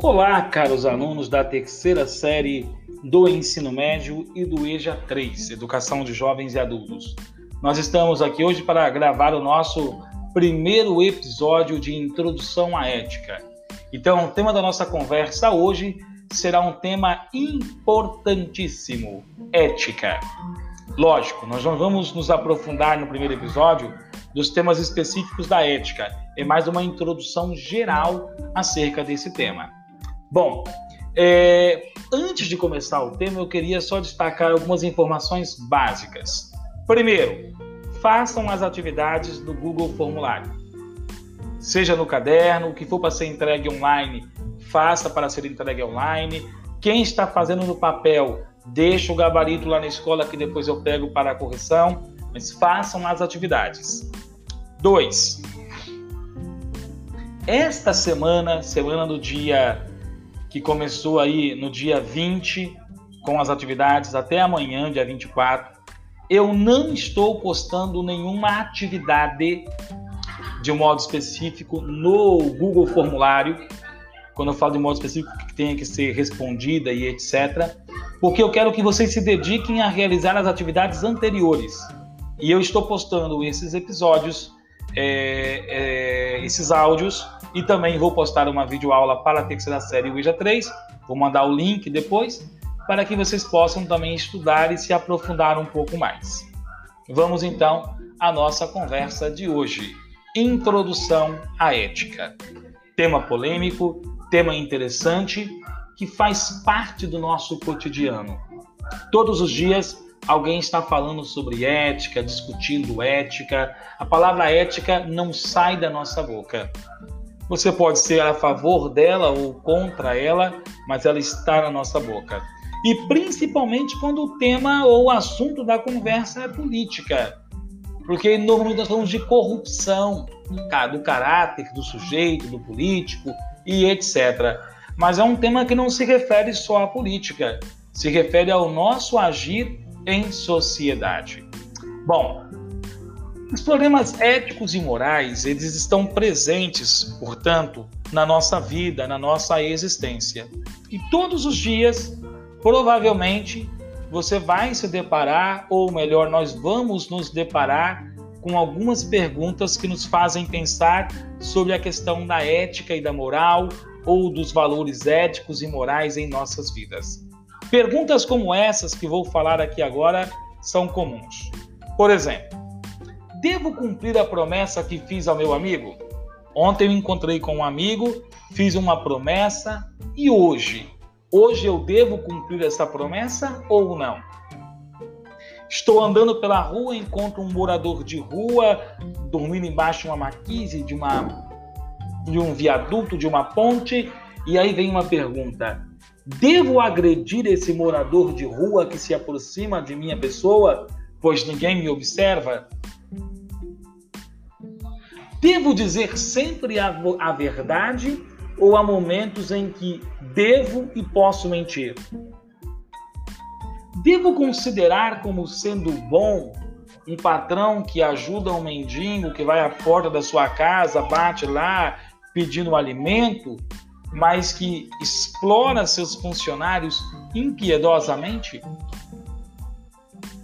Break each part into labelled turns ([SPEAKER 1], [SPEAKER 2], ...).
[SPEAKER 1] Olá, caros alunos da terceira série do ensino médio e do EJA 3, Educação de Jovens e Adultos. Nós estamos aqui hoje para gravar o nosso primeiro episódio de Introdução à Ética. Então, o tema da nossa conversa hoje será um tema importantíssimo: ética. Lógico, nós não vamos nos aprofundar no primeiro episódio dos temas específicos da ética, é mais uma introdução geral acerca desse tema. Bom, é, antes de começar o tema, eu queria só destacar algumas informações básicas. Primeiro, façam as atividades do Google Formulário. Seja no caderno, o que for para ser entregue online, faça para ser entregue online. Quem está fazendo no papel, deixa o gabarito lá na escola que depois eu pego para a correção, mas façam as atividades. 2. Esta semana, semana do dia que começou aí no dia 20 com as atividades até amanhã, dia 24. Eu não estou postando nenhuma atividade de um modo específico no Google Formulário. Quando eu falo de modo específico que tenha que ser respondida e etc. Porque eu quero que vocês se dediquem a realizar as atividades anteriores. E eu estou postando esses episódios, é, é, esses áudios e também vou postar uma videoaula para a terceira série Ouija 3. Vou mandar o link depois para que vocês possam também estudar e se aprofundar um pouco mais. Vamos então à nossa conversa de hoje. Introdução à ética. Tema polêmico, tema interessante que faz parte do nosso cotidiano. Todos os dias alguém está falando sobre ética, discutindo ética. A palavra ética não sai da nossa boca. Você pode ser a favor dela ou contra ela, mas ela está na nossa boca. E principalmente quando o tema ou o assunto da conversa é política. Porque normalmente nós falamos de corrupção do caráter do sujeito, do político e etc. Mas é um tema que não se refere só à política, se refere ao nosso agir em sociedade. Bom, os problemas éticos e morais, eles estão presentes, portanto, na nossa vida, na nossa existência. E todos os dias, provavelmente, você vai se deparar, ou melhor, nós vamos nos deparar com algumas perguntas que nos fazem pensar sobre a questão da ética e da moral, ou dos valores éticos e morais em nossas vidas. Perguntas como essas que vou falar aqui agora são comuns. Por exemplo, Devo cumprir a promessa que fiz ao meu amigo? Ontem eu encontrei com um amigo, fiz uma promessa e hoje? Hoje eu devo cumprir essa promessa ou não? Estou andando pela rua, encontro um morador de rua dormindo embaixo de uma maquise, de, uma, de um viaduto, de uma ponte, e aí vem uma pergunta: Devo agredir esse morador de rua que se aproxima de minha pessoa, pois ninguém me observa? Devo dizer sempre a, a verdade ou há momentos em que devo e posso mentir? Devo considerar como sendo bom um patrão que ajuda um mendigo que vai à porta da sua casa, bate lá pedindo alimento, mas que explora seus funcionários impiedosamente?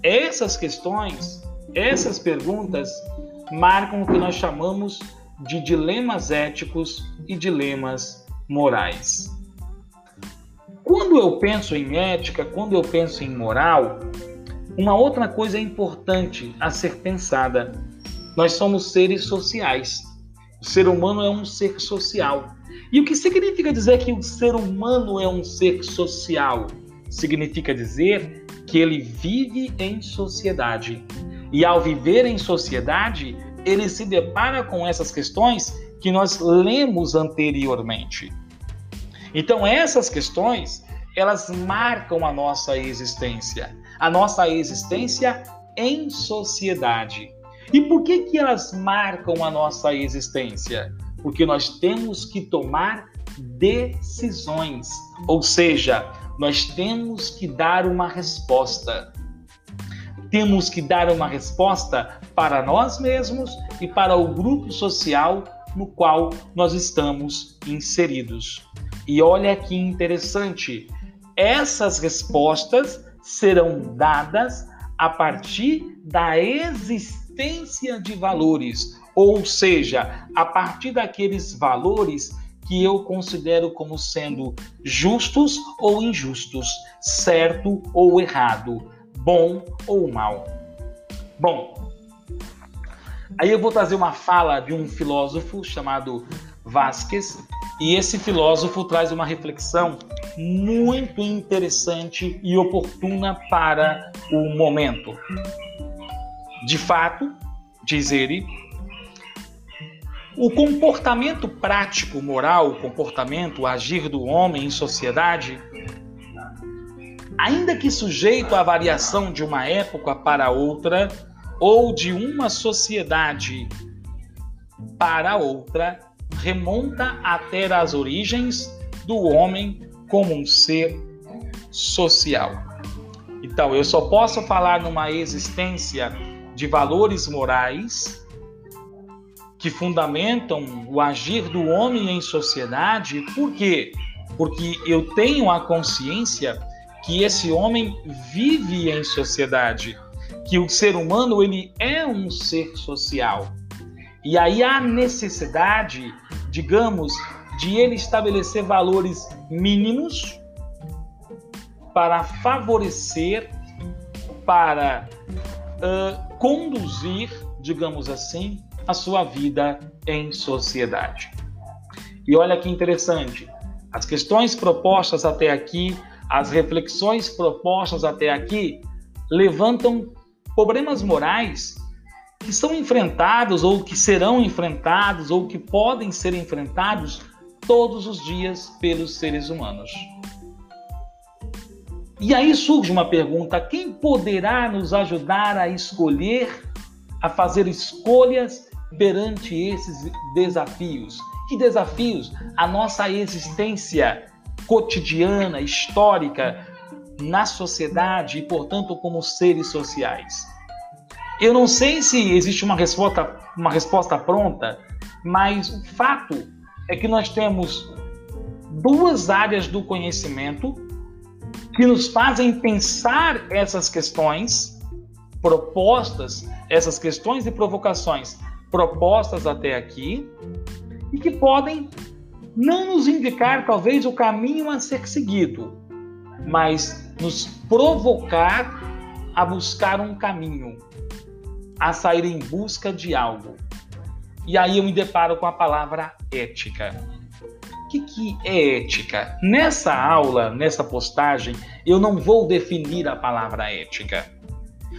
[SPEAKER 1] Essas questões, essas perguntas marcam o que nós chamamos de dilemas éticos e dilemas morais. Quando eu penso em ética, quando eu penso em moral, uma outra coisa importante a ser pensada. Nós somos seres sociais. O ser humano é um ser social. E o que significa dizer que o ser humano é um ser social? Significa dizer que ele vive em sociedade. E ao viver em sociedade, ele se depara com essas questões que nós lemos anteriormente. Então, essas questões, elas marcam a nossa existência, a nossa existência em sociedade. E por que que elas marcam a nossa existência? Porque nós temos que tomar decisões, ou seja, nós temos que dar uma resposta. Temos que dar uma resposta para nós mesmos e para o grupo social no qual nós estamos inseridos. E olha que interessante, essas respostas serão dadas a partir da existência de valores, ou seja, a partir daqueles valores que eu considero como sendo justos ou injustos, certo ou errado, bom ou mal. Bom, aí eu vou trazer uma fala de um filósofo chamado Vasquez, e esse filósofo traz uma reflexão muito interessante e oportuna para o momento. De fato, diz ele, o comportamento prático moral, o comportamento, o agir do homem em sociedade, ainda que sujeito à variação de uma época para outra ou de uma sociedade para outra, remonta até as origens do homem como um ser social. Então, eu só posso falar numa existência de valores morais que fundamentam o agir do homem em sociedade, por quê? Porque eu tenho a consciência que esse homem vive em sociedade, que o ser humano ele é um ser social. E aí há necessidade, digamos, de ele estabelecer valores mínimos para favorecer, para uh, conduzir, digamos assim, a sua vida em sociedade. E olha que interessante, as questões propostas até aqui, as reflexões propostas até aqui, levantam problemas morais que são enfrentados ou que serão enfrentados ou que podem ser enfrentados todos os dias pelos seres humanos. E aí surge uma pergunta: quem poderá nos ajudar a escolher, a fazer escolhas perante esses desafios? Que desafios? A nossa existência cotidiana, histórica, na sociedade e, portanto, como seres sociais. Eu não sei se existe uma resposta, uma resposta pronta, mas o fato é que nós temos duas áreas do conhecimento que nos fazem pensar essas questões propostas, essas questões e provocações propostas até aqui, e que podem não nos indicar talvez o caminho a ser seguido, mas nos provocar a buscar um caminho, a sair em busca de algo. E aí eu me deparo com a palavra ética. O que, é ética? Nessa aula, nessa postagem, eu não vou definir a palavra ética.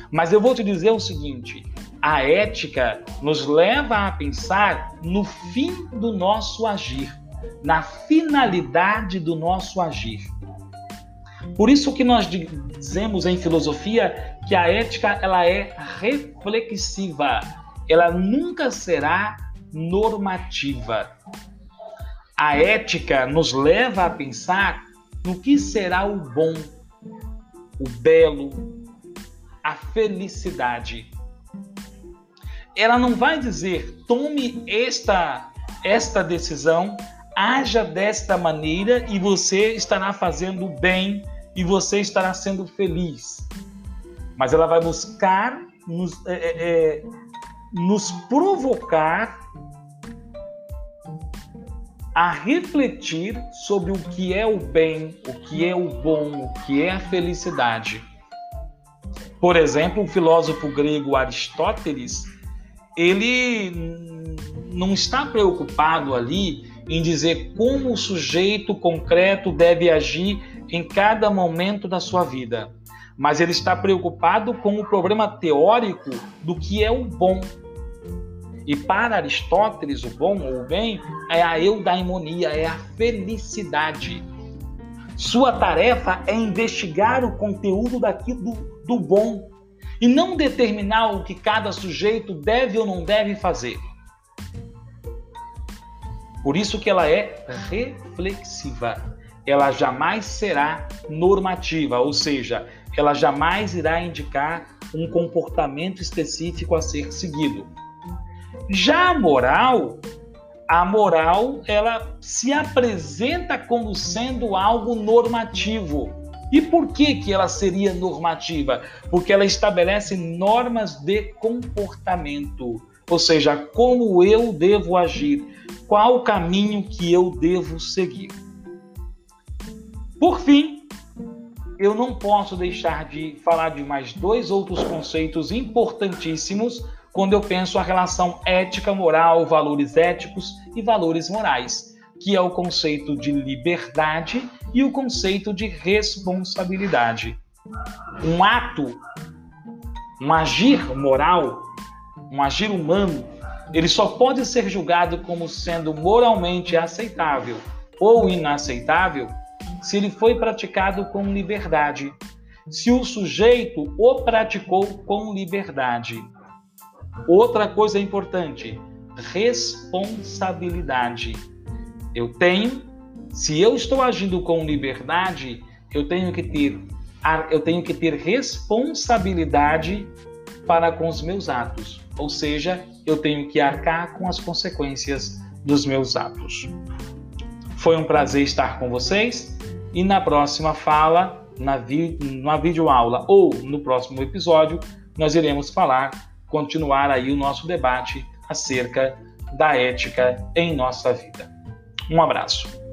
[SPEAKER 1] Mas eu vou te dizer o seguinte: a ética nos leva a pensar no fim do nosso agir, na finalidade do nosso agir. Por isso que nós dizemos em filosofia que a ética ela é reflexiva ela nunca será normativa. A ética nos leva a pensar no que será o bom, o belo, a felicidade. Ela não vai dizer tome esta esta decisão, haja desta maneira e você estará fazendo bem e você estará sendo feliz. Mas ela vai buscar nos, é, é, nos provocar a refletir sobre o que é o bem, o que é o bom, o que é a felicidade. Por exemplo, o filósofo grego Aristóteles, ele não está preocupado ali em dizer como o sujeito concreto deve agir em cada momento da sua vida, mas ele está preocupado com o problema teórico do que é o bom, e para Aristóteles, o bom ou o bem é a eudaimonia, é a felicidade. Sua tarefa é investigar o conteúdo daquilo do, do bom e não determinar o que cada sujeito deve ou não deve fazer. Por isso que ela é reflexiva. Ela jamais será normativa, ou seja, ela jamais irá indicar um comportamento específico a ser seguido. Já a moral, a moral ela se apresenta como sendo algo normativo. E por que, que ela seria normativa? Porque ela estabelece normas de comportamento, ou seja, como eu devo agir, qual o caminho que eu devo seguir. Por fim, eu não posso deixar de falar de mais dois outros conceitos importantíssimos quando eu penso a relação ética, moral, valores éticos e valores morais, que é o conceito de liberdade e o conceito de responsabilidade. Um ato, um agir moral, um agir humano, ele só pode ser julgado como sendo moralmente aceitável ou inaceitável se ele foi praticado com liberdade, se o sujeito o praticou com liberdade. Outra coisa importante, responsabilidade. Eu tenho, se eu estou agindo com liberdade, eu tenho que ter eu tenho que ter responsabilidade para com os meus atos, ou seja, eu tenho que arcar com as consequências dos meus atos. Foi um prazer estar com vocês e na próxima fala, na, vi na videoaula ou no próximo episódio, nós iremos falar continuar aí o nosso debate acerca da ética em nossa vida. Um abraço.